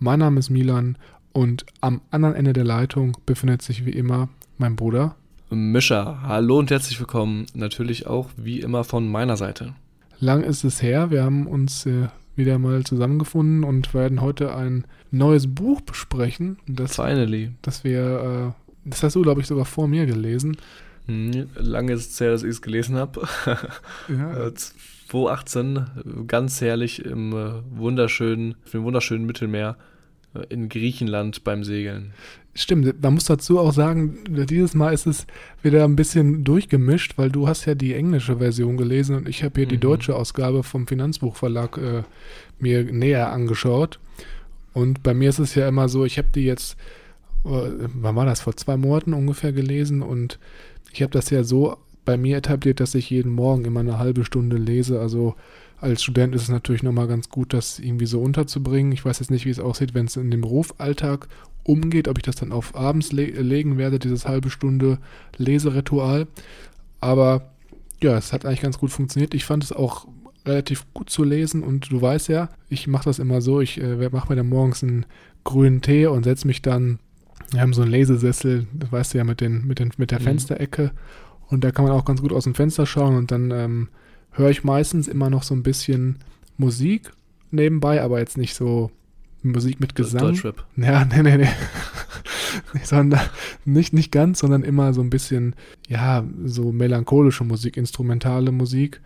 Mein Name ist Milan und am anderen Ende der Leitung befindet sich wie immer mein Bruder. Mischa, hallo und herzlich willkommen. Natürlich auch wie immer von meiner Seite. Lang ist es her, wir haben uns äh, wieder mal zusammengefunden und werden heute ein neues Buch besprechen. Das, Finally. Das wir, äh, das hast du, glaube ich, sogar vor mir gelesen. Hm, lange ist es her, dass ich es gelesen habe. Ja. 2018, äh, ganz herrlich im äh, wunderschönen, im wunderschönen Mittelmeer in Griechenland beim Segeln. Stimmt, man muss dazu auch sagen, dieses Mal ist es wieder ein bisschen durchgemischt, weil du hast ja die englische Version gelesen und ich habe hier mhm. die deutsche Ausgabe vom Finanzbuchverlag äh, mir näher angeschaut. Und bei mir ist es ja immer so, ich habe die jetzt, äh, wann war das, vor zwei Monaten ungefähr gelesen und ich habe das ja so bei mir etabliert, dass ich jeden Morgen immer eine halbe Stunde lese. Also als Student ist es natürlich nochmal ganz gut, das irgendwie so unterzubringen. Ich weiß jetzt nicht, wie es aussieht, wenn es in dem Berufsalltag umgeht, ob ich das dann auf abends le legen werde, dieses halbe Stunde Leseritual. Aber ja, es hat eigentlich ganz gut funktioniert. Ich fand es auch relativ gut zu lesen und du weißt ja, ich mache das immer so, ich äh, mache mir dann morgens einen grünen Tee und setze mich dann wir haben so einen Lesesessel, das weißt du ja, mit, den, mit, den, mit der mhm. Fensterecke. Und da kann man auch ganz gut aus dem Fenster schauen. Und dann ähm, höre ich meistens immer noch so ein bisschen Musik nebenbei, aber jetzt nicht so Musik mit Gesang. Deutschrap. Ja, nee, nee, nee. sondern nicht, nicht ganz, sondern immer so ein bisschen, ja, so melancholische Musik, instrumentale Musik.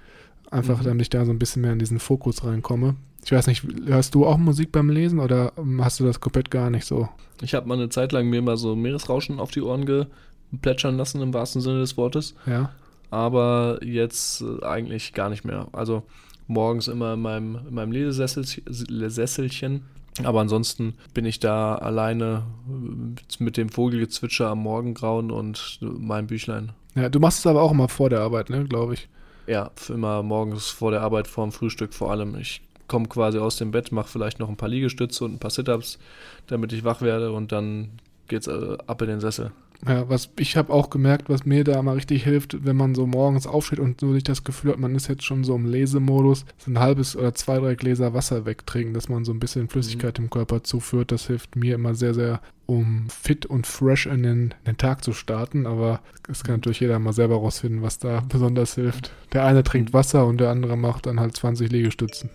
Einfach, mhm. damit ich da so ein bisschen mehr in diesen Fokus reinkomme. Ich weiß nicht, hörst du auch Musik beim Lesen oder hast du das komplett gar nicht so? Ich habe mal eine Zeit lang mir mal so Meeresrauschen auf die Ohren geplätschern lassen, im wahrsten Sinne des Wortes. Ja. Aber jetzt äh, eigentlich gar nicht mehr. Also morgens immer in meinem, in meinem Lesesesselchen. Aber ansonsten bin ich da alleine äh, mit dem Vogelgezwitscher am Morgengrauen und meinem Büchlein. Ja, du machst es aber auch immer vor der Arbeit, ne, glaube ich. Ja, immer morgens vor der Arbeit, vor dem Frühstück vor allem. Ich komme quasi aus dem Bett, mache vielleicht noch ein paar Liegestütze und ein paar Sit-Ups, damit ich wach werde und dann geht's äh, ab in den Sessel. Ja, was ich habe auch gemerkt, was mir da mal richtig hilft, wenn man so morgens aufsteht und so nicht das Gefühl hat, man ist jetzt schon so im Lesemodus, so ein halbes oder zwei, drei Gläser Wasser wegtrinken, dass man so ein bisschen Flüssigkeit mhm. im Körper zuführt. Das hilft mir immer sehr, sehr, um fit und fresh in den, in den Tag zu starten. Aber es kann natürlich jeder mal selber rausfinden, was da besonders hilft. Der eine trinkt Wasser und der andere macht dann halt 20 Liegestützen.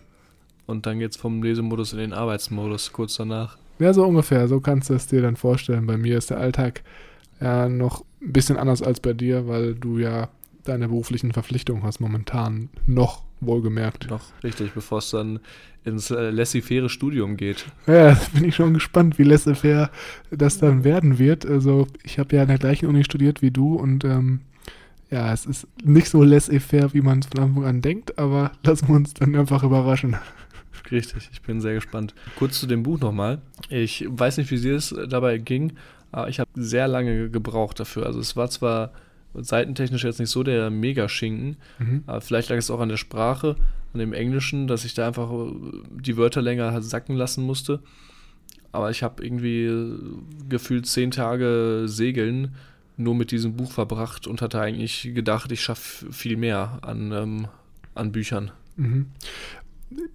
Und dann geht es vom Lesemodus in den Arbeitsmodus kurz danach. Ja, so ungefähr. So kannst du es dir dann vorstellen. Bei mir ist der Alltag ja noch ein bisschen anders als bei dir, weil du ja deine beruflichen Verpflichtungen hast momentan noch wohlgemerkt. Noch, richtig, bevor es dann ins äh, laissez-faire Studium geht. Ja, bin ich schon gespannt, wie laissez-faire das dann werden wird. Also ich habe ja an der gleichen Uni studiert wie du und ähm, ja, es ist nicht so laissez-faire, wie man es von Anfang an denkt, aber lassen wir uns dann einfach überraschen. Richtig, ich bin sehr gespannt. Kurz zu dem Buch nochmal. Ich weiß nicht, wie dir es dabei ging, aber ich habe sehr lange gebraucht dafür. Also es war zwar seitentechnisch jetzt nicht so der Mega-Schinken, mhm. aber vielleicht lag es auch an der Sprache, an dem Englischen, dass ich da einfach die Wörter länger sacken lassen musste. Aber ich habe irgendwie gefühlt zehn Tage Segeln nur mit diesem Buch verbracht und hatte eigentlich gedacht, ich schaffe viel mehr an, ähm, an Büchern. Mhm.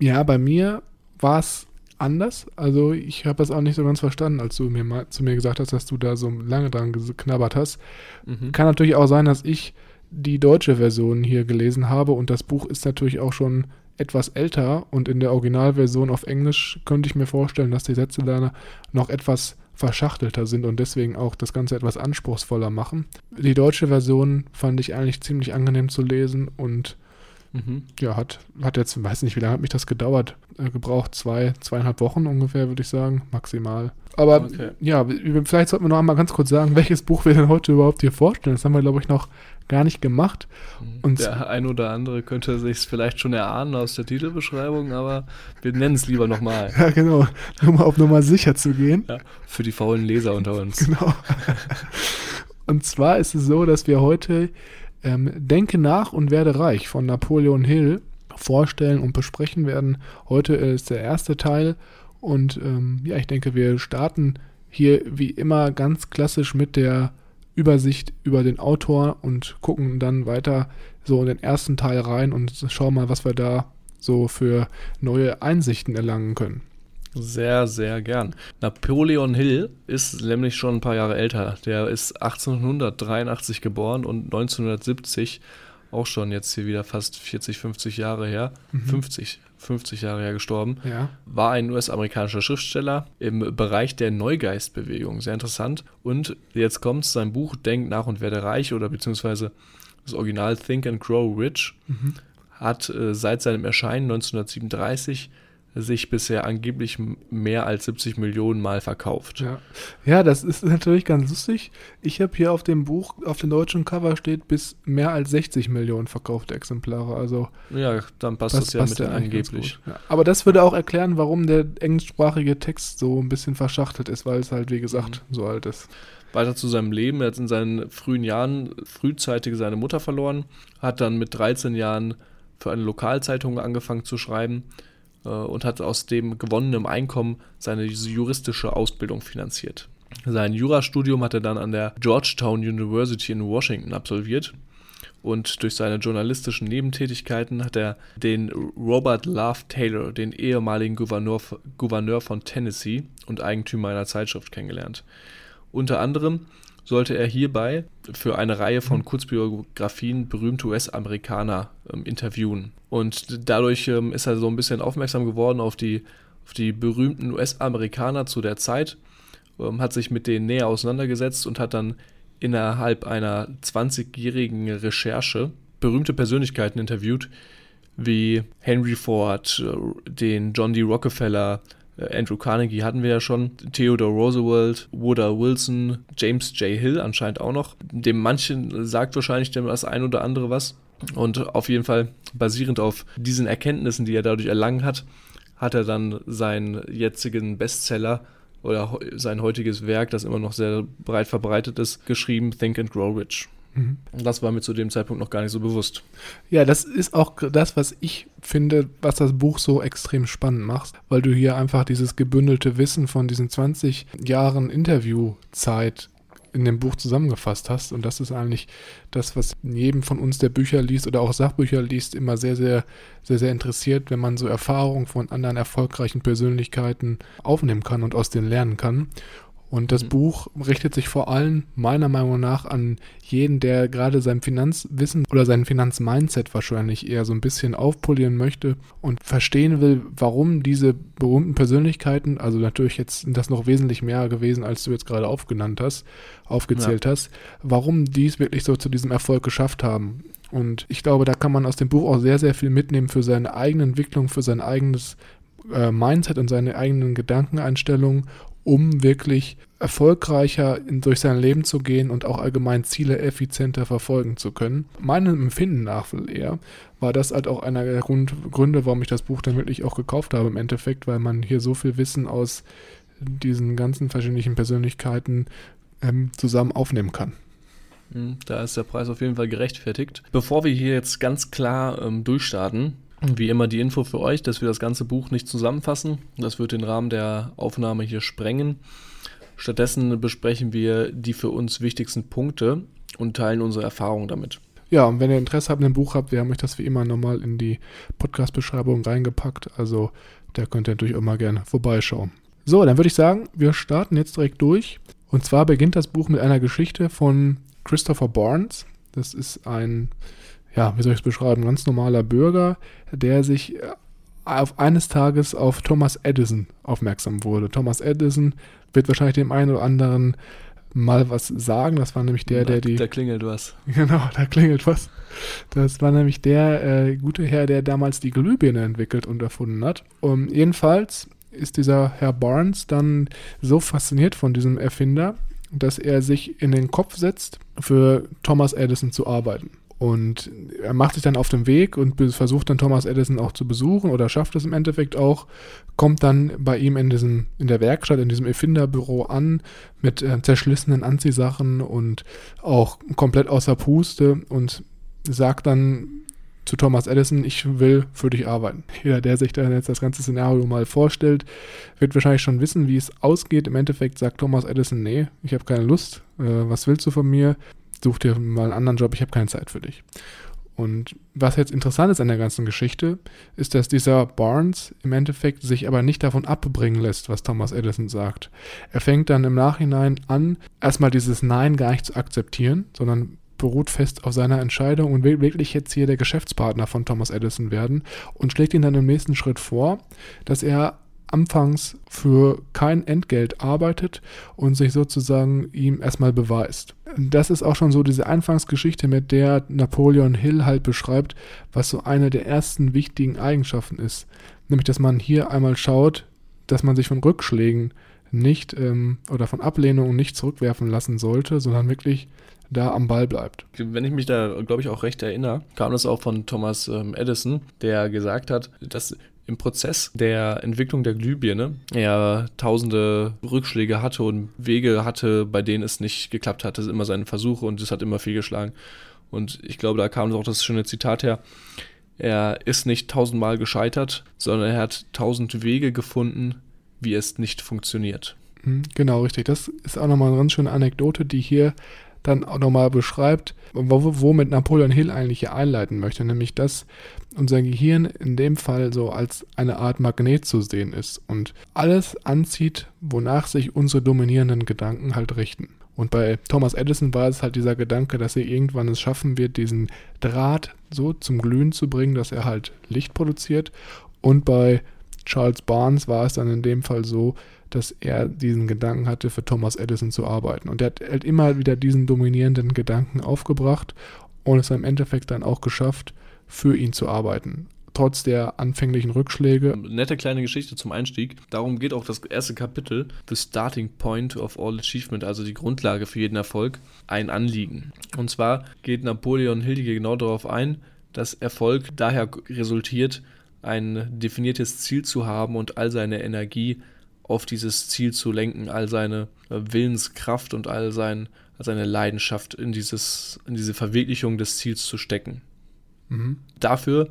Ja, bei mir war es anders. Also ich habe das auch nicht so ganz verstanden, als du mir mal zu mir gesagt hast, dass du da so lange dran geknabbert hast. Mhm. Kann natürlich auch sein, dass ich die deutsche Version hier gelesen habe und das Buch ist natürlich auch schon etwas älter und in der Originalversion auf Englisch könnte ich mir vorstellen, dass die Sätze da noch etwas verschachtelter sind und deswegen auch das Ganze etwas anspruchsvoller machen. Die deutsche Version fand ich eigentlich ziemlich angenehm zu lesen und mhm. ja, hat, hat jetzt, weiß nicht, wie lange hat mich das gedauert, äh, gebraucht, zwei, zweieinhalb Wochen ungefähr, würde ich sagen, maximal. Aber okay. ja, vielleicht sollten wir noch einmal ganz kurz sagen, welches Buch wir denn heute überhaupt hier vorstellen. Das haben wir, glaube ich, noch gar nicht gemacht. Mhm. Und Der ein oder andere könnte sich vielleicht schon erahnen aus der Titelbeschreibung, aber wir nennen es lieber nochmal. Ja, genau. Um auf Nummer sicher zu gehen. Ja, für die faulen Leser unter uns. Genau. Und zwar ist es so, dass wir heute ähm, Denke nach und werde reich von Napoleon Hill vorstellen und besprechen werden. Heute ist der erste Teil und ähm, ja, ich denke, wir starten hier wie immer ganz klassisch mit der Übersicht über den Autor und gucken dann weiter so in den ersten Teil rein und schauen mal, was wir da so für neue Einsichten erlangen können. Sehr, sehr gern. Napoleon Hill ist nämlich schon ein paar Jahre älter. Der ist 1883 geboren und 1970 auch schon jetzt hier wieder fast 40, 50 Jahre her. Mhm. 50, 50 Jahre her gestorben. Ja. War ein US-amerikanischer Schriftsteller im Bereich der Neugeistbewegung. Sehr interessant. Und jetzt kommt sein Buch Denk nach und werde reich oder beziehungsweise das Original Think and Grow Rich. Mhm. Hat äh, seit seinem Erscheinen 1937 sich bisher angeblich mehr als 70 Millionen Mal verkauft. Ja, ja das ist natürlich ganz lustig. Ich habe hier auf dem Buch, auf dem deutschen Cover steht bis mehr als 60 Millionen verkaufte Exemplare. Also ja, dann passt das, das ja mit ja angeblich. Ja, aber das würde auch erklären, warum der englischsprachige Text so ein bisschen verschachtelt ist, weil es halt, wie gesagt, mhm. so alt ist. Weiter zu seinem Leben. Er hat in seinen frühen Jahren frühzeitig seine Mutter verloren, hat dann mit 13 Jahren für eine Lokalzeitung angefangen zu schreiben und hat aus dem gewonnenen Einkommen seine juristische Ausbildung finanziert. Sein Jurastudium hat er dann an der Georgetown University in Washington absolviert und durch seine journalistischen Nebentätigkeiten hat er den Robert Love Taylor, den ehemaligen Gouverneur, Gouverneur von Tennessee und Eigentümer einer Zeitschrift kennengelernt. Unter anderem sollte er hierbei für eine Reihe von mhm. Kurzbiografien berühmte US-Amerikaner ähm, interviewen. Und dadurch ähm, ist er so ein bisschen aufmerksam geworden auf die, auf die berühmten US-Amerikaner zu der Zeit, ähm, hat sich mit denen näher auseinandergesetzt und hat dann innerhalb einer 20-jährigen Recherche berühmte Persönlichkeiten interviewt, wie Henry Ford, äh, den John D. Rockefeller, Andrew Carnegie hatten wir ja schon, Theodore Roosevelt, Woodrow Wilson, James J. Hill anscheinend auch noch. Dem manchen sagt wahrscheinlich dem das ein oder andere was. Und auf jeden Fall basierend auf diesen Erkenntnissen, die er dadurch erlangen hat, hat er dann seinen jetzigen Bestseller oder sein heutiges Werk, das immer noch sehr breit verbreitet ist, geschrieben, Think and Grow Rich. Mhm. Das war mir zu dem Zeitpunkt noch gar nicht so bewusst. Ja, das ist auch das, was ich finde, was das Buch so extrem spannend macht, weil du hier einfach dieses gebündelte Wissen von diesen 20 Jahren Interviewzeit in dem Buch zusammengefasst hast. Und das ist eigentlich das, was jedem von uns, der Bücher liest oder auch Sachbücher liest, immer sehr, sehr, sehr, sehr interessiert, wenn man so Erfahrungen von anderen erfolgreichen Persönlichkeiten aufnehmen kann und aus denen lernen kann. Und das mhm. Buch richtet sich vor allem meiner Meinung nach an jeden, der gerade sein Finanzwissen oder sein Finanzmindset wahrscheinlich eher so ein bisschen aufpolieren möchte und verstehen will, warum diese berühmten Persönlichkeiten, also natürlich jetzt sind das noch wesentlich mehr gewesen, als du jetzt gerade aufgenannt hast, aufgezählt ja. hast, warum die es wirklich so zu diesem Erfolg geschafft haben. Und ich glaube, da kann man aus dem Buch auch sehr, sehr viel mitnehmen für seine eigene Entwicklung, für sein eigenes äh, Mindset und seine eigenen Gedankeneinstellungen um wirklich erfolgreicher durch sein Leben zu gehen und auch allgemein Ziele effizienter verfolgen zu können. Meinem Empfinden nach eher war das halt auch einer der Gründe, warum ich das Buch dann wirklich auch gekauft habe im Endeffekt, weil man hier so viel Wissen aus diesen ganzen verschiedenen Persönlichkeiten ähm, zusammen aufnehmen kann. Hm, da ist der Preis auf jeden Fall gerechtfertigt. Bevor wir hier jetzt ganz klar ähm, durchstarten, wie immer die Info für euch, dass wir das ganze Buch nicht zusammenfassen. Das wird den Rahmen der Aufnahme hier sprengen. Stattdessen besprechen wir die für uns wichtigsten Punkte und teilen unsere Erfahrungen damit. Ja, und wenn ihr Interesse habt dem Buch habt, wir haben euch das wie immer nochmal in die Podcast-Beschreibung reingepackt. Also da könnt ihr natürlich mal gerne vorbeischauen. So, dann würde ich sagen, wir starten jetzt direkt durch. Und zwar beginnt das Buch mit einer Geschichte von Christopher Barnes. Das ist ein ja, wie soll ich es beschreiben, ganz normaler Bürger, der sich äh, auf eines Tages auf Thomas Edison aufmerksam wurde. Thomas Edison wird wahrscheinlich dem einen oder anderen mal was sagen. Das war nämlich der, der die. Da klingelt was. Genau, da klingelt was. Das war nämlich der äh, gute Herr, der damals die Glühbirne entwickelt und erfunden hat. Um, jedenfalls ist dieser Herr Barnes dann so fasziniert von diesem Erfinder, dass er sich in den Kopf setzt, für Thomas Edison zu arbeiten. Und er macht sich dann auf den Weg und versucht dann Thomas Edison auch zu besuchen oder schafft es im Endeffekt auch, kommt dann bei ihm in, diesem, in der Werkstatt, in diesem Erfinderbüro an mit äh, zerschlissenen Anziehsachen und auch komplett außer Puste und sagt dann zu Thomas Edison, ich will für dich arbeiten. Jeder, der sich dann jetzt das ganze Szenario mal vorstellt, wird wahrscheinlich schon wissen, wie es ausgeht. Im Endeffekt sagt Thomas Edison, nee, ich habe keine Lust, äh, was willst du von mir? Such dir mal einen anderen Job, ich habe keine Zeit für dich. Und was jetzt interessant ist an der ganzen Geschichte, ist, dass dieser Barnes im Endeffekt sich aber nicht davon abbringen lässt, was Thomas Edison sagt. Er fängt dann im Nachhinein an, erstmal dieses Nein gar nicht zu akzeptieren, sondern beruht fest auf seiner Entscheidung und will wirklich jetzt hier der Geschäftspartner von Thomas Edison werden und schlägt ihn dann im nächsten Schritt vor, dass er anfangs für kein Entgelt arbeitet und sich sozusagen ihm erstmal beweist. Das ist auch schon so diese Anfangsgeschichte, mit der Napoleon Hill halt beschreibt, was so eine der ersten wichtigen Eigenschaften ist. Nämlich, dass man hier einmal schaut, dass man sich von Rückschlägen nicht ähm, oder von Ablehnungen nicht zurückwerfen lassen sollte, sondern wirklich da am Ball bleibt. Wenn ich mich da, glaube ich, auch recht erinnere, kam das auch von Thomas ähm, Edison, der gesagt hat, dass im Prozess der Entwicklung der Glühbirne er tausende Rückschläge hatte und Wege hatte, bei denen es nicht geklappt hat. Das sind immer seine Versuche und es hat immer fehlgeschlagen. Und ich glaube, da kam auch das schöne Zitat her. Er ist nicht tausendmal gescheitert, sondern er hat tausend Wege gefunden, wie es nicht funktioniert. Mhm, genau, richtig. Das ist auch nochmal eine ganz schöne Anekdote, die hier dann auch nochmal beschreibt, womit Napoleon Hill eigentlich hier einleiten möchte, nämlich dass unser Gehirn in dem Fall so als eine Art Magnet zu sehen ist und alles anzieht, wonach sich unsere dominierenden Gedanken halt richten. Und bei Thomas Edison war es halt dieser Gedanke, dass er irgendwann es schaffen wird, diesen Draht so zum Glühen zu bringen, dass er halt Licht produziert. Und bei Charles Barnes war es dann in dem Fall so, dass er diesen Gedanken hatte, für Thomas Edison zu arbeiten. Und er hat halt immer wieder diesen dominierenden Gedanken aufgebracht und es im Endeffekt dann auch geschafft, für ihn zu arbeiten. Trotz der anfänglichen Rückschläge. Nette kleine Geschichte zum Einstieg. Darum geht auch das erste Kapitel, The Starting Point of All Achievement, also die Grundlage für jeden Erfolg, ein Anliegen. Und zwar geht Napoleon Hildige genau darauf ein, dass Erfolg daher resultiert, ein definiertes Ziel zu haben und all seine Energie auf dieses Ziel zu lenken, all seine äh, Willenskraft und all sein, seine Leidenschaft in, dieses, in diese Verwirklichung des Ziels zu stecken. Mhm. Dafür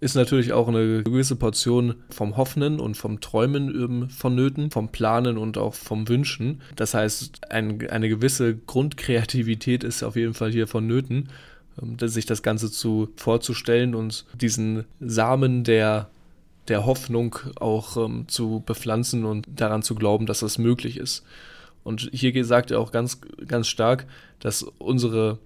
ist natürlich auch eine gewisse Portion vom Hoffnen und vom Träumen ähm, vonnöten, vom Planen und auch vom Wünschen. Das heißt, ein, eine gewisse Grundkreativität ist auf jeden Fall hier vonnöten, ähm, sich das Ganze zu vorzustellen und diesen Samen der der Hoffnung auch ähm, zu bepflanzen und daran zu glauben, dass das möglich ist. Und hier sagt er auch ganz, ganz stark, dass unsere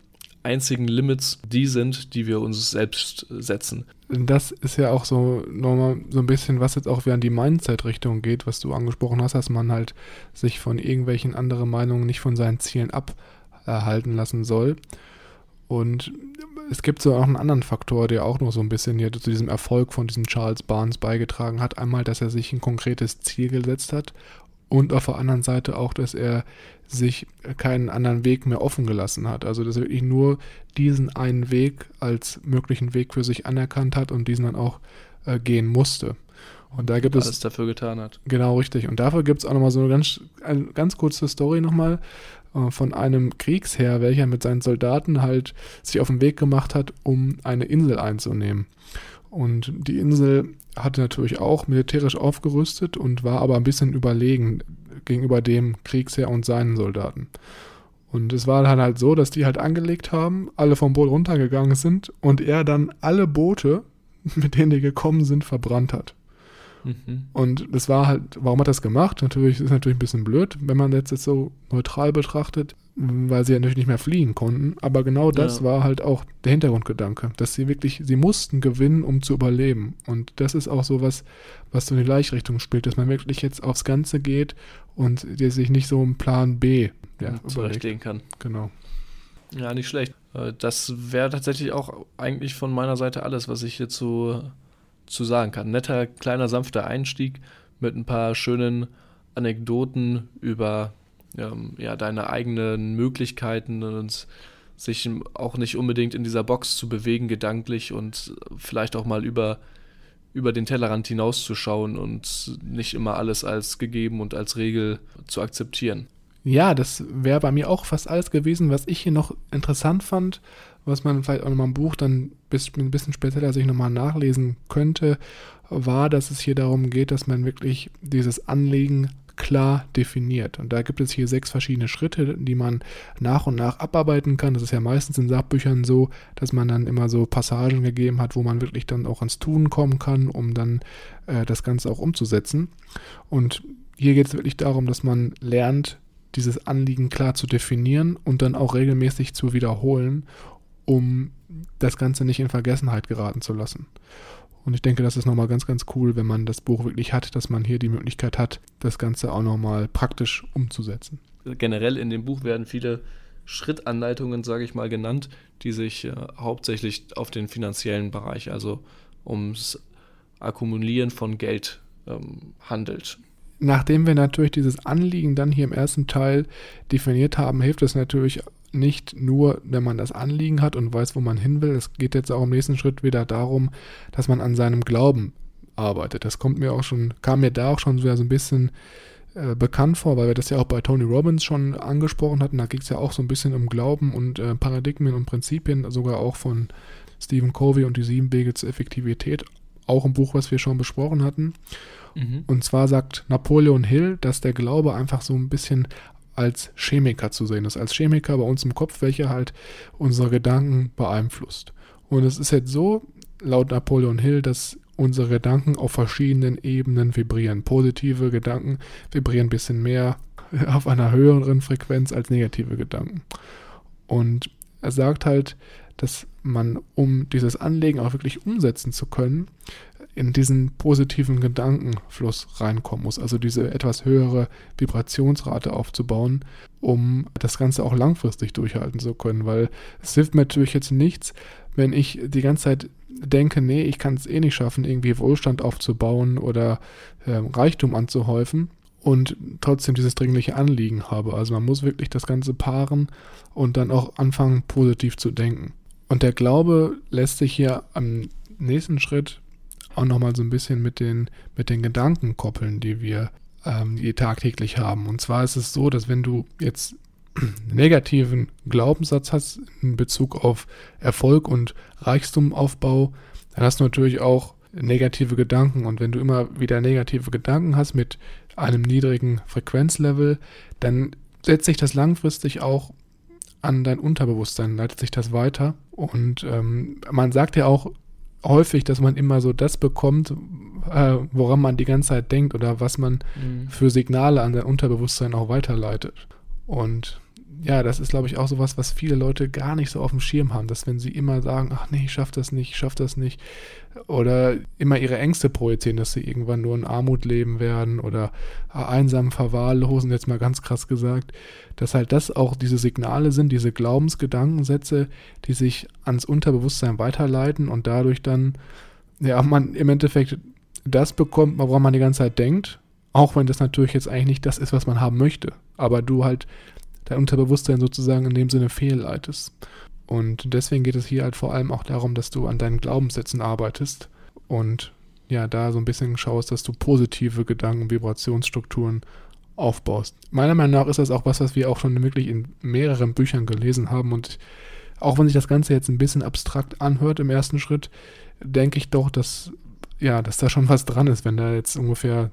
einzigen Limits die sind, die wir uns selbst setzen. Das ist ja auch so nochmal so ein bisschen, was jetzt auch wieder an die Mindset-Richtung geht, was du angesprochen hast, dass man halt sich von irgendwelchen anderen Meinungen nicht von seinen Zielen abhalten lassen soll. Und es gibt so auch einen anderen Faktor, der auch noch so ein bisschen hier zu diesem Erfolg von diesem Charles Barnes beigetragen hat. Einmal, dass er sich ein konkretes Ziel gesetzt hat und auf der anderen Seite auch, dass er sich keinen anderen Weg mehr offen gelassen hat. Also, dass er wirklich nur diesen einen Weg als möglichen Weg für sich anerkannt hat und diesen dann auch äh, gehen musste. Und da gibt Alles es. Alles dafür getan hat. Genau, richtig. Und dafür gibt es auch nochmal so eine ganz, eine ganz kurze Story nochmal äh, von einem Kriegsherr, welcher mit seinen Soldaten halt sich auf den Weg gemacht hat, um eine Insel einzunehmen. Und die Insel hatte natürlich auch militärisch aufgerüstet und war aber ein bisschen überlegen gegenüber dem Kriegsherr und seinen Soldaten. Und es war dann halt so, dass die halt angelegt haben, alle vom Boot runtergegangen sind und er dann alle Boote, mit denen die gekommen sind, verbrannt hat. Mhm. Und das war halt, warum hat er das gemacht? Natürlich ist natürlich ein bisschen blöd, wenn man jetzt, jetzt so neutral betrachtet. Weil sie ja natürlich nicht mehr fliehen konnten. Aber genau das ja. war halt auch der Hintergrundgedanke, dass sie wirklich, sie mussten gewinnen, um zu überleben. Und das ist auch so was, was so in die Gleichrichtung spielt, dass man wirklich jetzt aufs Ganze geht und der sich nicht so einen Plan B ja, zurechtlegen kann. Genau. Ja, nicht schlecht. Äh, das wäre tatsächlich auch eigentlich von meiner Seite alles, was ich hierzu zu sagen kann. Netter, kleiner, sanfter Einstieg mit ein paar schönen Anekdoten über ähm, ja, deine eigenen Möglichkeiten und sich auch nicht unbedingt in dieser Box zu bewegen, gedanklich und vielleicht auch mal über, über den Tellerrand hinauszuschauen und nicht immer alles als gegeben und als Regel zu akzeptieren. Ja, das wäre bei mir auch fast alles gewesen, was ich hier noch interessant fand, was man vielleicht auch nochmal im Buch dann bis, ein bisschen spezieller sich nochmal nachlesen könnte, war, dass es hier darum geht, dass man wirklich dieses Anliegen klar definiert. Und da gibt es hier sechs verschiedene Schritte, die man nach und nach abarbeiten kann. Das ist ja meistens in Sachbüchern so, dass man dann immer so Passagen gegeben hat, wo man wirklich dann auch ans Tun kommen kann, um dann äh, das Ganze auch umzusetzen. Und hier geht es wirklich darum, dass man lernt, dieses Anliegen klar zu definieren und dann auch regelmäßig zu wiederholen, um das Ganze nicht in Vergessenheit geraten zu lassen. Und ich denke, das ist nochmal ganz, ganz cool, wenn man das Buch wirklich hat, dass man hier die Möglichkeit hat, das Ganze auch nochmal praktisch umzusetzen. Generell in dem Buch werden viele Schrittanleitungen, sage ich mal, genannt, die sich äh, hauptsächlich auf den finanziellen Bereich, also ums Akkumulieren von Geld ähm, handelt. Nachdem wir natürlich dieses Anliegen dann hier im ersten Teil definiert haben, hilft es natürlich nicht nur, wenn man das Anliegen hat und weiß, wo man hin will. Es geht jetzt auch im nächsten Schritt wieder darum, dass man an seinem Glauben arbeitet. Das kommt mir auch schon, kam mir da auch schon so ein bisschen äh, bekannt vor, weil wir das ja auch bei Tony Robbins schon angesprochen hatten. Da ging es ja auch so ein bisschen um Glauben und äh, Paradigmen und Prinzipien, sogar auch von Stephen Covey und die sieben Wege zur Effektivität. Auch ein Buch, was wir schon besprochen hatten. Mhm. Und zwar sagt Napoleon Hill, dass der Glaube einfach so ein bisschen als Chemiker zu sehen ist, als Chemiker bei uns im Kopf, welcher halt unsere Gedanken beeinflusst. Und es ist jetzt so, laut Napoleon Hill, dass unsere Gedanken auf verschiedenen Ebenen vibrieren. Positive Gedanken vibrieren ein bisschen mehr auf einer höheren Frequenz als negative Gedanken. Und er sagt halt, dass man, um dieses Anlegen auch wirklich umsetzen zu können, in diesen positiven Gedankenfluss reinkommen muss, also diese etwas höhere Vibrationsrate aufzubauen, um das Ganze auch langfristig durchhalten zu können, weil es hilft mir natürlich jetzt nichts, wenn ich die ganze Zeit denke, nee, ich kann es eh nicht schaffen, irgendwie Wohlstand aufzubauen oder äh, Reichtum anzuhäufen und trotzdem dieses dringliche Anliegen habe. Also man muss wirklich das Ganze paaren und dann auch anfangen, positiv zu denken. Und der Glaube lässt sich hier am nächsten Schritt auch nochmal so ein bisschen mit den, mit den Gedanken koppeln, die wir ähm, die tagtäglich haben. Und zwar ist es so, dass wenn du jetzt einen negativen Glaubenssatz hast in Bezug auf Erfolg und Reichtumaufbau, dann hast du natürlich auch negative Gedanken. Und wenn du immer wieder negative Gedanken hast mit einem niedrigen Frequenzlevel, dann setzt sich das langfristig auch an dein Unterbewusstsein, leitet sich das weiter. Und ähm, man sagt ja auch, häufig, dass man immer so das bekommt, äh, woran man die ganze Zeit denkt oder was man mhm. für Signale an sein Unterbewusstsein auch weiterleitet. Und ja, das ist, glaube ich, auch sowas, was viele Leute gar nicht so auf dem Schirm haben, dass wenn sie immer sagen, ach nee, ich schaff das nicht, ich schaff das nicht, oder immer ihre Ängste projizieren, dass sie irgendwann nur in Armut leben werden oder einsam verwahrlosen, jetzt mal ganz krass gesagt, dass halt das auch diese Signale sind, diese Glaubensgedankensätze, die sich ans Unterbewusstsein weiterleiten und dadurch dann, ja, man im Endeffekt das bekommt, woran man die ganze Zeit denkt, auch wenn das natürlich jetzt eigentlich nicht das ist, was man haben möchte, aber du halt dein Unterbewusstsein sozusagen in dem Sinne fehlleitest. Und deswegen geht es hier halt vor allem auch darum, dass du an deinen Glaubenssätzen arbeitest und ja, da so ein bisschen schaust, dass du positive Gedanken, Vibrationsstrukturen aufbaust. Meiner Meinung nach ist das auch was, was wir auch schon wirklich in mehreren Büchern gelesen haben und auch wenn sich das Ganze jetzt ein bisschen abstrakt anhört im ersten Schritt, denke ich doch, dass ja, dass da schon was dran ist, wenn da jetzt ungefähr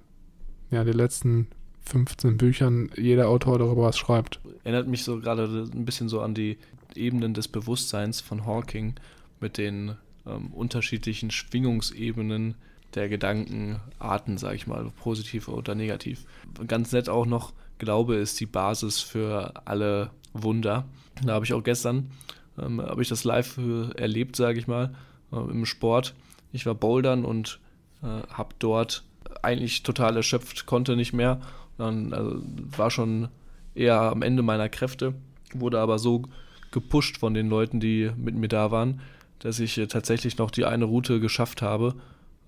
ja, die letzten 15 Büchern jeder Autor darüber was schreibt. Erinnert mich so gerade ein bisschen so an die Ebenen des Bewusstseins von Hawking mit den ähm, unterschiedlichen Schwingungsebenen der Gedankenarten, sage ich mal, positiv oder negativ. Ganz nett auch noch, Glaube ist die Basis für alle Wunder. Da habe ich auch gestern, ähm, habe ich das live äh, erlebt, sage ich mal, äh, im Sport. Ich war bouldern und äh, habe dort eigentlich total erschöpft, konnte nicht mehr. Dann also, war schon eher am Ende meiner Kräfte, wurde aber so gepusht von den Leuten, die mit mir da waren, dass ich äh, tatsächlich noch die eine Route geschafft habe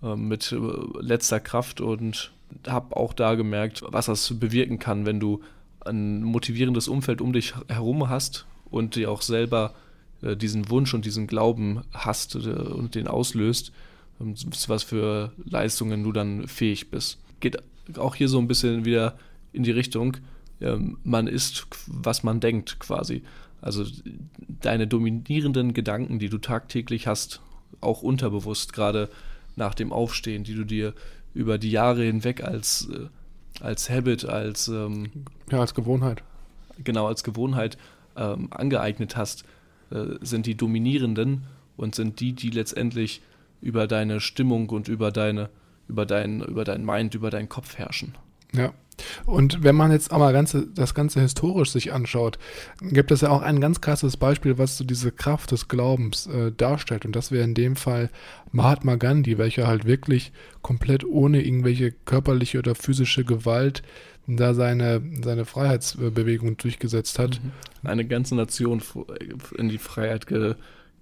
äh, mit letzter Kraft und habe auch da gemerkt, was das bewirken kann, wenn du ein motivierendes Umfeld um dich herum hast und dir auch selber äh, diesen Wunsch und diesen Glauben hast äh, und den auslöst, ähm, was für Leistungen du dann fähig bist. Geht auch hier so ein bisschen wieder in die Richtung, ähm, man ist, was man denkt quasi. Also deine dominierenden Gedanken, die du tagtäglich hast, auch unterbewusst, gerade nach dem Aufstehen, die du dir über die Jahre hinweg als, äh, als Habit, als ähm, ja, als Gewohnheit. Genau, als Gewohnheit ähm, angeeignet hast, äh, sind die dominierenden und sind die, die letztendlich über deine Stimmung und über deine, über dein, über dein Mind, über deinen Kopf herrschen. Ja, und wenn man jetzt aber ganze, das Ganze historisch sich anschaut, gibt es ja auch ein ganz krasses Beispiel, was so diese Kraft des Glaubens äh, darstellt. Und das wäre in dem Fall Mahatma Gandhi, welcher halt wirklich komplett ohne irgendwelche körperliche oder physische Gewalt da seine, seine Freiheitsbewegung durchgesetzt hat. Mhm. Eine ganze Nation in die Freiheit ge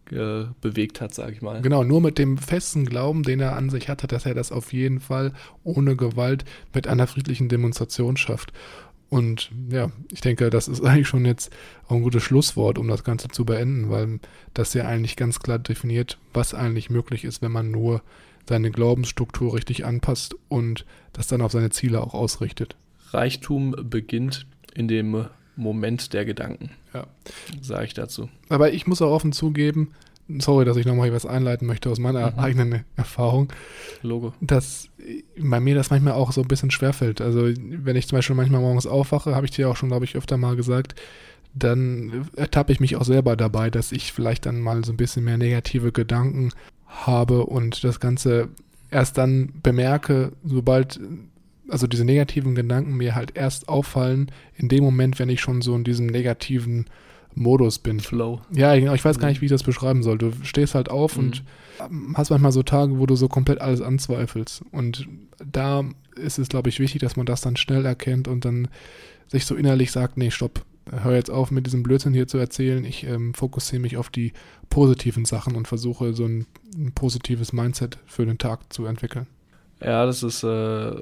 bewegt hat, sage ich mal. Genau, nur mit dem festen Glauben, den er an sich hatte, dass er das auf jeden Fall ohne Gewalt mit einer friedlichen Demonstration schafft. Und ja, ich denke, das ist eigentlich schon jetzt auch ein gutes Schlusswort, um das Ganze zu beenden, weil das ja eigentlich ganz klar definiert, was eigentlich möglich ist, wenn man nur seine Glaubensstruktur richtig anpasst und das dann auf seine Ziele auch ausrichtet. Reichtum beginnt in dem Moment der Gedanken. Ja. Sage ich dazu. Aber ich muss auch offen zugeben, sorry, dass ich nochmal was einleiten möchte aus meiner mhm. eigenen Erfahrung. Logo. Dass bei mir das manchmal auch so ein bisschen schwerfällt. Also, wenn ich zum Beispiel manchmal morgens aufwache, habe ich dir auch schon, glaube ich, öfter mal gesagt, dann ertappe ich mich auch selber dabei, dass ich vielleicht dann mal so ein bisschen mehr negative Gedanken habe und das Ganze erst dann bemerke, sobald also diese negativen Gedanken mir halt erst auffallen in dem Moment, wenn ich schon so in diesem negativen Modus bin. Flow. Ja. Ich weiß gar nicht, wie ich das beschreiben soll. Du stehst halt auf mhm. und hast manchmal so Tage, wo du so komplett alles anzweifelst. Und da ist es, glaube ich, wichtig, dass man das dann schnell erkennt und dann sich so innerlich sagt, nee, stopp, hör jetzt auf mit diesem Blödsinn hier zu erzählen. Ich ähm, fokussiere mich auf die positiven Sachen und versuche so ein, ein positives Mindset für den Tag zu entwickeln. Ja, das ist äh,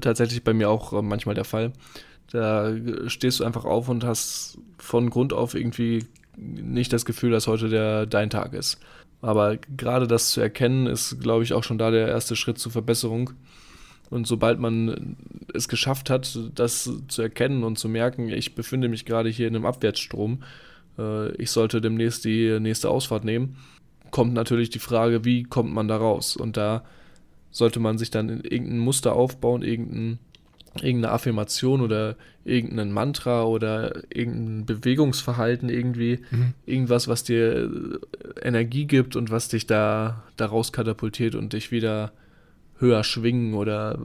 tatsächlich bei mir auch äh, manchmal der Fall. Da stehst du einfach auf und hast von Grund auf irgendwie nicht das Gefühl, dass heute der dein Tag ist. Aber gerade das zu erkennen, ist, glaube ich, auch schon da der erste Schritt zur Verbesserung. Und sobald man es geschafft hat, das zu erkennen und zu merken, ich befinde mich gerade hier in einem Abwärtsstrom, äh, ich sollte demnächst die nächste Ausfahrt nehmen, kommt natürlich die Frage, wie kommt man da raus? Und da sollte man sich dann irgendein Muster aufbauen, irgendein, irgendeine Affirmation oder irgendein Mantra oder irgendein Bewegungsverhalten irgendwie, mhm. irgendwas, was dir Energie gibt und was dich da daraus katapultiert und dich wieder höher schwingen oder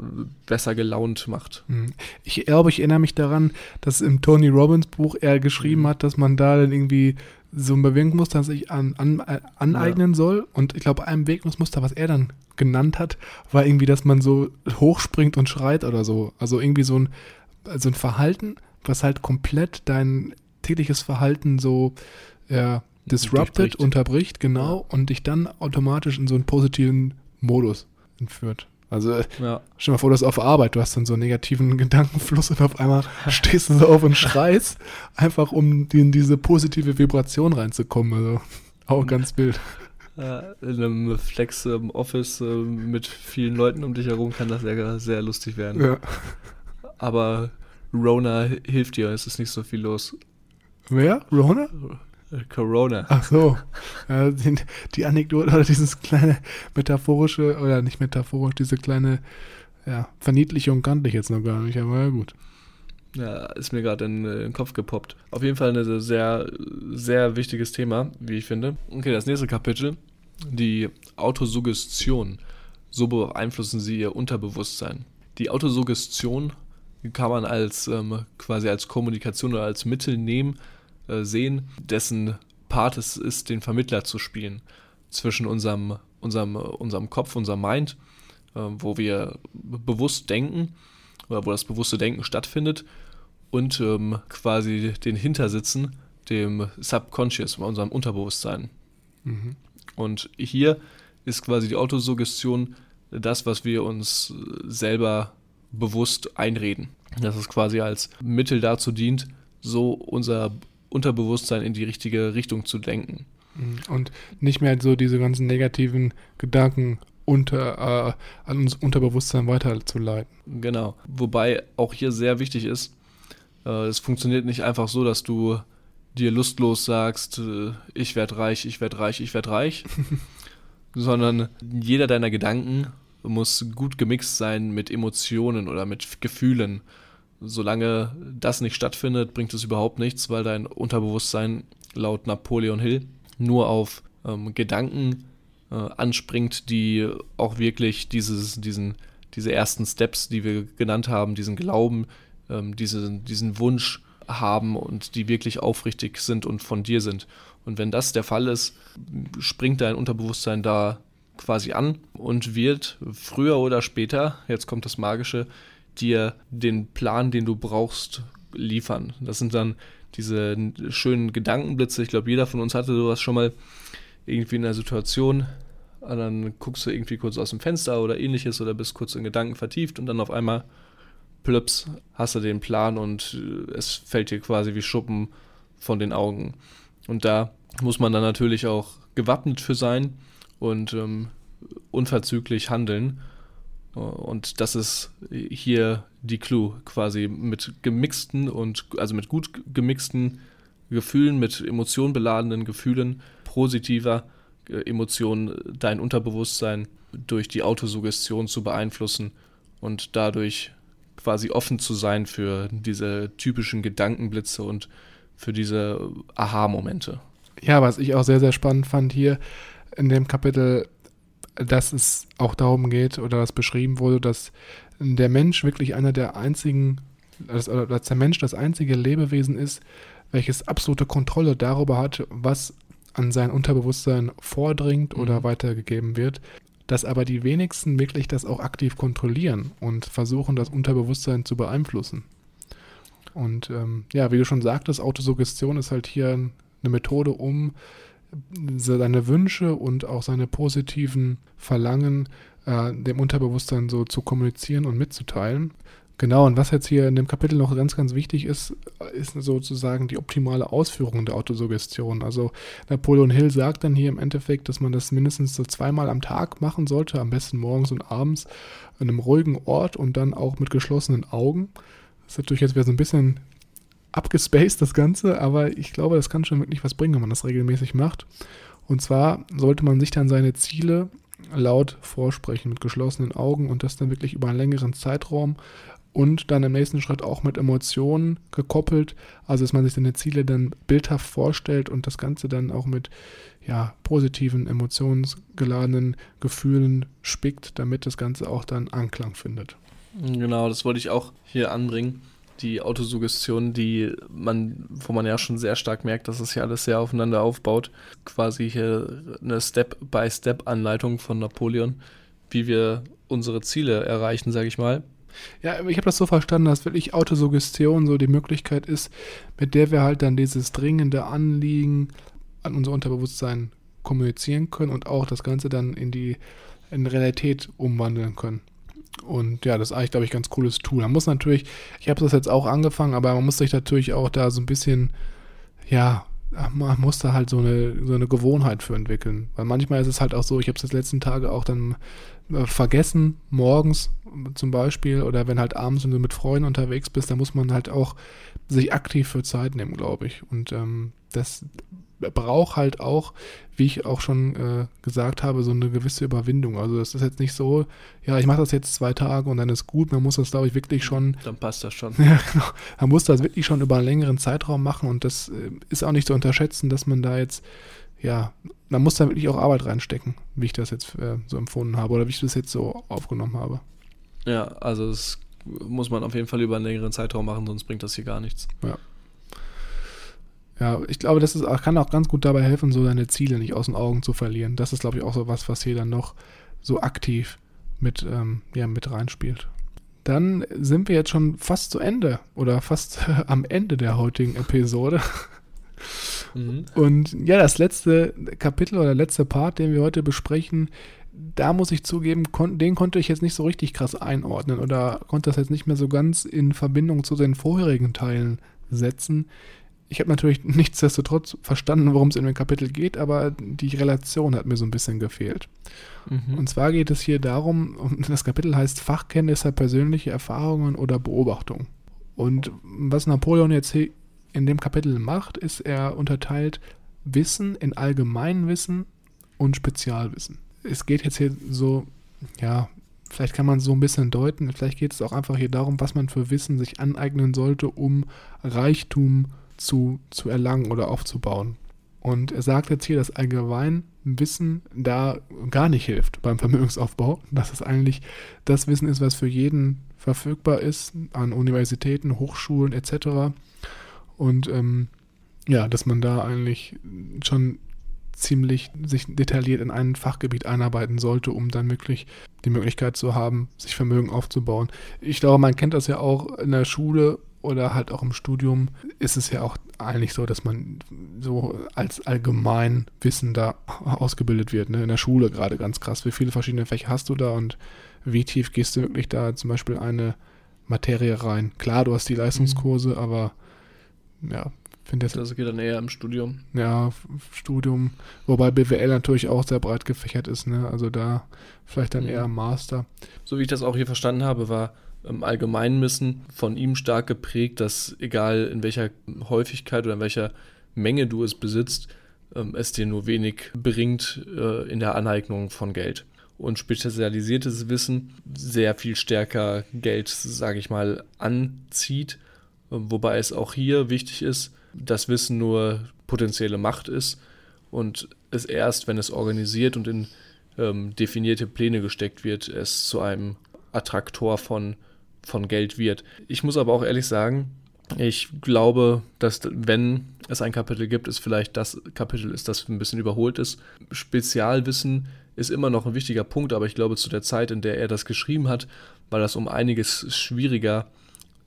besser gelaunt macht. Mhm. Ich glaube, ich erinnere mich daran, dass im Tony Robbins Buch er geschrieben mhm. hat, dass man da dann irgendwie so ein Bewegungsmuster sich an, an, äh, aneignen ja. soll. Und ich glaube, ein Bewegungsmuster, was er dann genannt hat, war irgendwie, dass man so hochspringt und schreit oder so. Also irgendwie so ein, so ein Verhalten, was halt komplett dein tägliches Verhalten so ja, disrupted, unterbricht, genau, ja. und dich dann automatisch in so einen positiven Modus entführt. Also ja. stell dir mal vor, du bist auf Arbeit, du hast dann so einen negativen Gedankenfluss und auf einmal stehst du so auf und schreist, einfach um in diese positive Vibration reinzukommen. Also auch ganz wild. in einem Flex im Office äh, mit vielen Leuten um dich herum kann das sehr, sehr lustig werden. Ja. Aber Rona hilft dir, es ist nicht so viel los. Wer? Rona? Corona. Ach so. Ja, die, die, Anekdote oder dieses kleine metaphorische, oder nicht metaphorisch, diese kleine ja, Verniedlichung kannte ich jetzt noch gar nicht, aber ja gut. Ja, ist mir gerade in, in, den Kopf gepoppt. Auf jeden Fall ein sehr, sehr wichtiges Thema, wie ich finde. Okay, das nächste Kapitel, die Autosuggestion. So beeinflussen sie ihr Unterbewusstsein. Die Autosuggestion kann man als ähm, quasi als Kommunikation oder als Mittel nehmen, äh, sehen, dessen Part es ist, den Vermittler zu spielen zwischen unserem, unserem, unserem Kopf, unserem Mind, äh, wo wir bewusst denken oder wo das bewusste Denken stattfindet und ähm, quasi den Hintersitzen, dem Subconscious, unserem Unterbewusstsein. Mhm. Und hier ist quasi die Autosuggestion das, was wir uns selber bewusst einreden. Dass es quasi als Mittel dazu dient, so unser Unterbewusstsein in die richtige Richtung zu lenken. Mhm. Und nicht mehr so diese ganzen negativen Gedanken unter, äh, an uns Unterbewusstsein weiterzuleiten. Genau. Wobei auch hier sehr wichtig ist, äh, es funktioniert nicht einfach so, dass du dir lustlos sagst, äh, ich werde reich, ich werde reich, ich werde reich, sondern jeder deiner Gedanken muss gut gemixt sein mit Emotionen oder mit Gefühlen. Solange das nicht stattfindet, bringt es überhaupt nichts, weil dein Unterbewusstsein laut Napoleon Hill nur auf ähm, Gedanken äh, anspringt, die auch wirklich dieses, diesen, diese ersten Steps, die wir genannt haben, diesen Glauben, ähm, diese, diesen Wunsch haben und die wirklich aufrichtig sind und von dir sind. Und wenn das der Fall ist, springt dein Unterbewusstsein da quasi an und wird früher oder später, jetzt kommt das Magische, dir den Plan, den du brauchst, liefern. Das sind dann diese schönen Gedankenblitze. Ich glaube, jeder von uns hatte sowas schon mal irgendwie in einer Situation. Und dann guckst du irgendwie kurz aus dem Fenster oder ähnliches oder bist kurz in Gedanken vertieft und dann auf einmal plöps hast du den Plan und äh, es fällt dir quasi wie Schuppen von den Augen. Und da muss man dann natürlich auch gewappnet für sein und ähm, unverzüglich handeln und das ist hier die Clue, quasi mit gemixten und also mit gut gemixten Gefühlen, mit emotionbeladenen Gefühlen, positiver äh, Emotionen dein Unterbewusstsein durch die Autosuggestion zu beeinflussen und dadurch quasi offen zu sein für diese typischen Gedankenblitze und für diese Aha-Momente. Ja, was ich auch sehr, sehr spannend fand hier in dem Kapitel, dass es auch darum geht oder dass beschrieben wurde, dass der Mensch wirklich einer der einzigen, dass, dass der Mensch das einzige Lebewesen ist, welches absolute Kontrolle darüber hat, was an sein Unterbewusstsein vordringt oder mhm. weitergegeben wird, dass aber die wenigsten wirklich das auch aktiv kontrollieren und versuchen, das Unterbewusstsein zu beeinflussen. Und ähm, ja, wie du schon sagtest, Autosuggestion ist halt hier eine Methode, um seine Wünsche und auch seine positiven Verlangen äh, dem Unterbewusstsein so zu kommunizieren und mitzuteilen. Genau, und was jetzt hier in dem Kapitel noch ganz, ganz wichtig ist, ist sozusagen die optimale Ausführung der Autosuggestion. Also Napoleon Hill sagt dann hier im Endeffekt, dass man das mindestens so zweimal am Tag machen sollte, am besten morgens und abends an einem ruhigen Ort und dann auch mit geschlossenen Augen. Das ist natürlich jetzt wieder so ein bisschen abgespaced, das Ganze, aber ich glaube, das kann schon wirklich was bringen, wenn man das regelmäßig macht. Und zwar sollte man sich dann seine Ziele laut vorsprechen mit geschlossenen Augen und das dann wirklich über einen längeren Zeitraum und dann im nächsten Schritt auch mit Emotionen gekoppelt, also dass man sich seine Ziele dann bildhaft vorstellt und das Ganze dann auch mit ja, positiven, emotionsgeladenen Gefühlen spickt, damit das Ganze auch dann Anklang findet. Genau, das wollte ich auch hier anbringen die Autosuggestion, die man, wo man ja schon sehr stark merkt, dass es ja alles sehr aufeinander aufbaut. Quasi hier eine Step-by-Step-Anleitung von Napoleon, wie wir unsere Ziele erreichen, sage ich mal. Ja, ich habe das so verstanden, dass wirklich Autosuggestion so die Möglichkeit ist, mit der wir halt dann dieses dringende Anliegen an unser Unterbewusstsein kommunizieren können und auch das Ganze dann in die in Realität umwandeln können. Und ja, das ist eigentlich, glaube ich, ganz cooles Tool. Man muss natürlich, ich habe das jetzt auch angefangen, aber man muss sich natürlich auch da so ein bisschen, ja, man muss da halt so eine, so eine Gewohnheit für entwickeln. Weil manchmal ist es halt auch so, ich habe es jetzt letzten Tage auch dann äh, vergessen, morgens zum Beispiel, oder wenn halt abends und du mit Freunden unterwegs bist, da muss man halt auch sich aktiv für Zeit nehmen, glaube ich. Und ähm, das braucht halt auch, wie ich auch schon äh, gesagt habe, so eine gewisse Überwindung. Also das ist jetzt nicht so, ja, ich mache das jetzt zwei Tage und dann ist gut. Man muss das, glaube ich, wirklich schon. Dann passt das schon. Ja, genau. Man muss das wirklich schon über einen längeren Zeitraum machen und das äh, ist auch nicht zu unterschätzen, dass man da jetzt, ja, man muss da wirklich auch Arbeit reinstecken, wie ich das jetzt äh, so empfunden habe oder wie ich das jetzt so aufgenommen habe. Ja, also das muss man auf jeden Fall über einen längeren Zeitraum machen, sonst bringt das hier gar nichts. Ja. Ja, ich glaube, das ist, kann auch ganz gut dabei helfen, so seine Ziele nicht aus den Augen zu verlieren. Das ist, glaube ich, auch so was, was hier dann noch so aktiv mit, ähm, ja, mit reinspielt. Dann sind wir jetzt schon fast zu Ende oder fast am Ende der heutigen Episode. Mhm. Und ja, das letzte Kapitel oder letzte Part, den wir heute besprechen, da muss ich zugeben, kon den konnte ich jetzt nicht so richtig krass einordnen oder konnte das jetzt nicht mehr so ganz in Verbindung zu den vorherigen Teilen setzen. Ich habe natürlich nichtsdestotrotz verstanden, worum es in dem Kapitel geht, aber die Relation hat mir so ein bisschen gefehlt. Mhm. Und zwar geht es hier darum, das Kapitel heißt Fachkenntnisse, persönliche Erfahrungen oder Beobachtungen. Und was Napoleon jetzt hier in dem Kapitel macht, ist, er unterteilt Wissen in Allgemeinwissen und Spezialwissen. Es geht jetzt hier so, ja, vielleicht kann man so ein bisschen deuten, vielleicht geht es auch einfach hier darum, was man für Wissen sich aneignen sollte, um Reichtum zu, zu erlangen oder aufzubauen. Und er sagt jetzt hier, dass Allgemeinwissen da gar nicht hilft beim Vermögensaufbau. Dass es eigentlich das Wissen ist, was für jeden verfügbar ist an Universitäten, Hochschulen etc. Und ähm, ja, dass man da eigentlich schon ziemlich sich detailliert in ein Fachgebiet einarbeiten sollte, um dann wirklich die Möglichkeit zu haben, sich Vermögen aufzubauen. Ich glaube, man kennt das ja auch in der Schule oder halt auch im Studium ist es ja auch eigentlich so, dass man so als Allgemeinwissen da ausgebildet wird. Ne? In der Schule gerade ganz krass. Wie viele verschiedene Fächer hast du da und wie tief gehst du wirklich da zum Beispiel eine Materie rein? Klar, du hast die Leistungskurse, mhm. aber ja, finde das. Das geht dann eher im Studium. Ja, Studium. Wobei BWL natürlich auch sehr breit gefächert ist. Ne? Also da vielleicht dann mhm. eher Master. So wie ich das auch hier verstanden habe, war im Allgemeinwissen von ihm stark geprägt, dass egal in welcher Häufigkeit oder in welcher Menge du es besitzt, ähm, es dir nur wenig bringt äh, in der Aneignung von Geld. Und spezialisiertes Wissen sehr viel stärker Geld, sage ich mal, anzieht. Ähm, wobei es auch hier wichtig ist, dass Wissen nur potenzielle Macht ist und es erst, wenn es organisiert und in ähm, definierte Pläne gesteckt wird, es zu einem Attraktor von von Geld wird. Ich muss aber auch ehrlich sagen, ich glaube, dass wenn es ein Kapitel gibt, es vielleicht das Kapitel ist, das ein bisschen überholt ist. Spezialwissen ist immer noch ein wichtiger Punkt, aber ich glaube, zu der Zeit, in der er das geschrieben hat, war das um einiges schwieriger,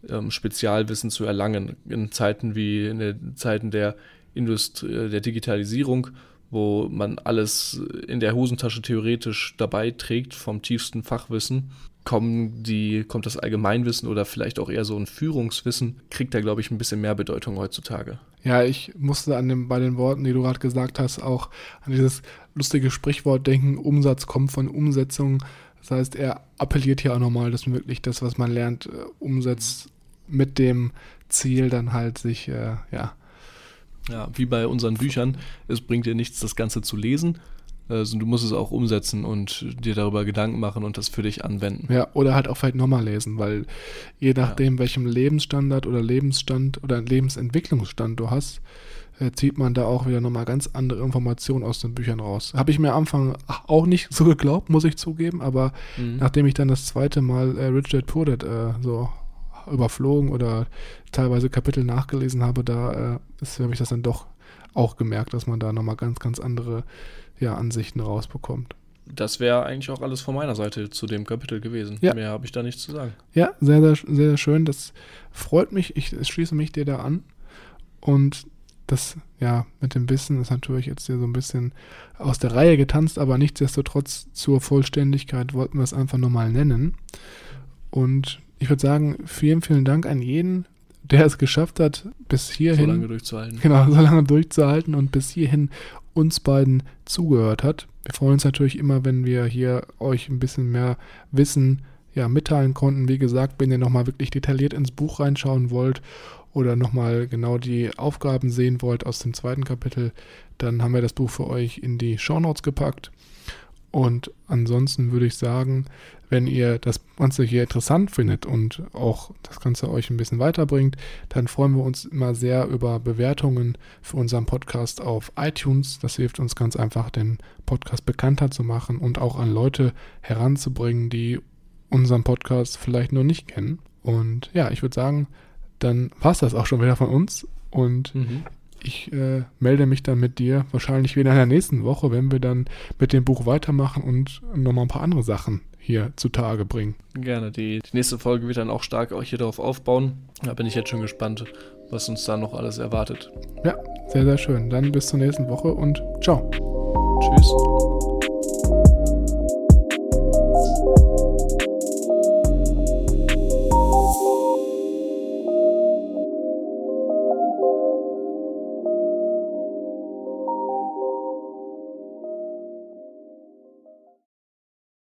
ähm, Spezialwissen zu erlangen. In Zeiten wie in den Zeiten der Industrie, der Digitalisierung, wo man alles in der Hosentasche theoretisch dabei trägt, vom tiefsten Fachwissen kommen die, kommt das Allgemeinwissen oder vielleicht auch eher so ein Führungswissen, kriegt da, glaube ich, ein bisschen mehr Bedeutung heutzutage. Ja, ich musste an dem, bei den Worten, die du gerade gesagt hast, auch an dieses lustige Sprichwort denken, Umsatz kommt von Umsetzung. Das heißt, er appelliert hier auch nochmal, dass man wirklich das, was man lernt, äh, umsetzt mit dem Ziel dann halt sich, äh, ja. Ja, wie bei unseren Büchern, es bringt dir nichts, das Ganze zu lesen, also du musst es auch umsetzen und dir darüber Gedanken machen und das für dich anwenden. Ja, oder halt auch vielleicht nochmal lesen, weil je nachdem, ja. welchem Lebensstandard oder Lebensstand oder Lebensentwicklungsstand du hast, äh, zieht man da auch wieder nochmal ganz andere Informationen aus den Büchern raus. Habe ich mir am Anfang auch nicht so geglaubt, muss ich zugeben, aber mhm. nachdem ich dann das zweite Mal äh, Rich Dad Poor Dad äh, so überflogen oder teilweise Kapitel nachgelesen habe, da äh, habe ich das dann doch auch gemerkt, dass man da nochmal ganz, ganz andere ja, Ansichten rausbekommt. Das wäre eigentlich auch alles von meiner Seite zu dem Kapitel gewesen. Ja. Mehr habe ich da nichts zu sagen. Ja, sehr, sehr, sehr, sehr schön. Das freut mich. Ich schließe mich dir da an. Und das, ja, mit dem Wissen ist natürlich jetzt hier so ein bisschen aus der Reihe getanzt, aber nichtsdestotrotz zur Vollständigkeit wollten wir es einfach nur mal nennen. Und ich würde sagen, vielen, vielen Dank an jeden, der es geschafft hat, bis hierhin. So lange durchzuhalten. Genau, so lange durchzuhalten und bis hierhin uns beiden zugehört hat. Wir freuen uns natürlich immer, wenn wir hier euch ein bisschen mehr Wissen ja, mitteilen konnten. Wie gesagt, wenn ihr nochmal wirklich detailliert ins Buch reinschauen wollt oder nochmal genau die Aufgaben sehen wollt aus dem zweiten Kapitel, dann haben wir das Buch für euch in die Shownotes gepackt. Und ansonsten würde ich sagen, wenn ihr das Ganze hier interessant findet und auch das Ganze euch ein bisschen weiterbringt, dann freuen wir uns immer sehr über Bewertungen für unseren Podcast auf iTunes. Das hilft uns ganz einfach, den Podcast bekannter zu machen und auch an Leute heranzubringen, die unseren Podcast vielleicht noch nicht kennen. Und ja, ich würde sagen, dann war es das auch schon wieder von uns. Und mhm. Ich äh, melde mich dann mit dir wahrscheinlich wieder in der nächsten Woche, wenn wir dann mit dem Buch weitermachen und nochmal ein paar andere Sachen hier zutage bringen. Gerne. Die, die nächste Folge wird dann auch stark auch hier darauf aufbauen. Da bin ich jetzt schon gespannt, was uns da noch alles erwartet. Ja, sehr, sehr schön. Dann bis zur nächsten Woche und ciao. Tschüss.